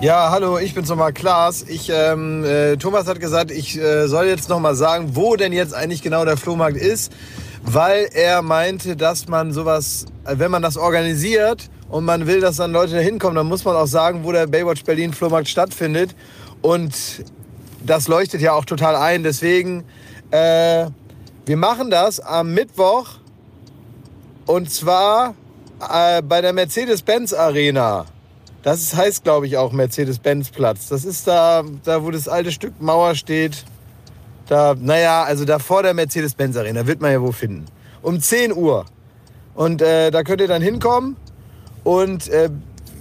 Ja, hallo, ich bin's nochmal Klaas. Ich, ähm, äh, Thomas hat gesagt, ich äh, soll jetzt nochmal sagen, wo denn jetzt eigentlich genau der Flohmarkt ist, weil er meinte, dass man sowas, äh, wenn man das organisiert und man will, dass dann Leute da hinkommen, dann muss man auch sagen, wo der Baywatch Berlin Flohmarkt stattfindet. Und das leuchtet ja auch total ein. Deswegen, äh, wir machen das am Mittwoch und zwar äh, bei der Mercedes-Benz Arena. Das heißt, glaube ich, auch Mercedes-Benz-Platz. Das ist da, da, wo das alte Stück Mauer steht. Da, naja, also da vor der Mercedes-Benz-Arena wird man ja wo finden. Um 10 Uhr. Und äh, da könnt ihr dann hinkommen. Und äh,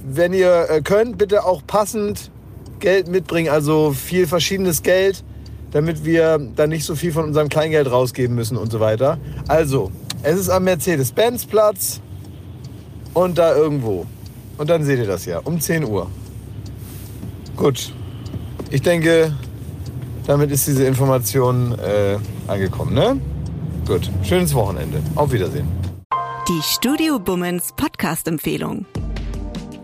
wenn ihr äh, könnt, bitte auch passend Geld mitbringen. Also viel verschiedenes Geld, damit wir dann nicht so viel von unserem Kleingeld rausgeben müssen und so weiter. Also, es ist am Mercedes-Benz-Platz und da irgendwo. Und dann seht ihr das ja, um 10 Uhr. Gut. Ich denke, damit ist diese Information äh, angekommen, ne? Gut. Schönes Wochenende. Auf Wiedersehen. Die Studio Bummens Podcast-Empfehlung.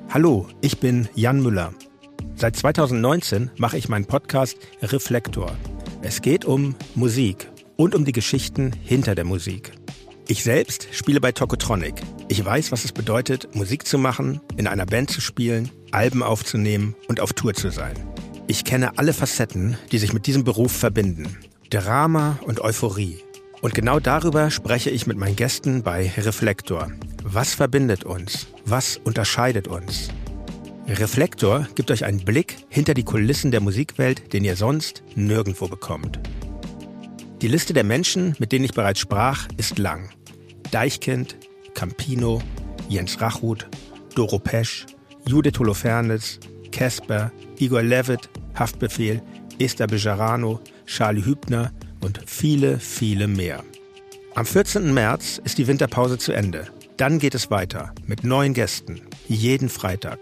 Hallo, ich bin Jan Müller. Seit 2019 mache ich meinen Podcast Reflektor. Es geht um Musik und um die Geschichten hinter der Musik. Ich selbst spiele bei Tokotronic. Ich weiß, was es bedeutet, Musik zu machen, in einer Band zu spielen, Alben aufzunehmen und auf Tour zu sein. Ich kenne alle Facetten, die sich mit diesem Beruf verbinden. Drama und Euphorie. Und genau darüber spreche ich mit meinen Gästen bei Reflektor. Was verbindet uns? Was unterscheidet uns? Reflektor gibt euch einen Blick hinter die Kulissen der Musikwelt, den ihr sonst nirgendwo bekommt. Die Liste der Menschen, mit denen ich bereits sprach, ist lang. Deichkind, Campino, Jens Rachut, Doro Pesch, Judith Holofernes, Casper, Igor Levitt, Haftbefehl, Esther Bejarano, Charlie Hübner und viele, viele mehr. Am 14. März ist die Winterpause zu Ende. Dann geht es weiter mit neuen Gästen, jeden Freitag.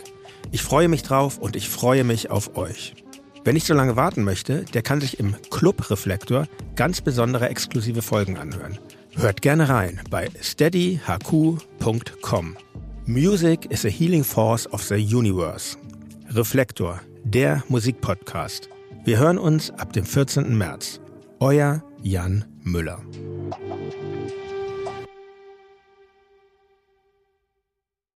Ich freue mich drauf und ich freue mich auf euch. Wer nicht so lange warten möchte, der kann sich im Club Reflektor ganz besondere exklusive Folgen anhören. Hört gerne rein bei steadyhq.com. Music is a healing force of the universe. Reflektor, der Musikpodcast. Wir hören uns ab dem 14. März. Euer Jan Müller.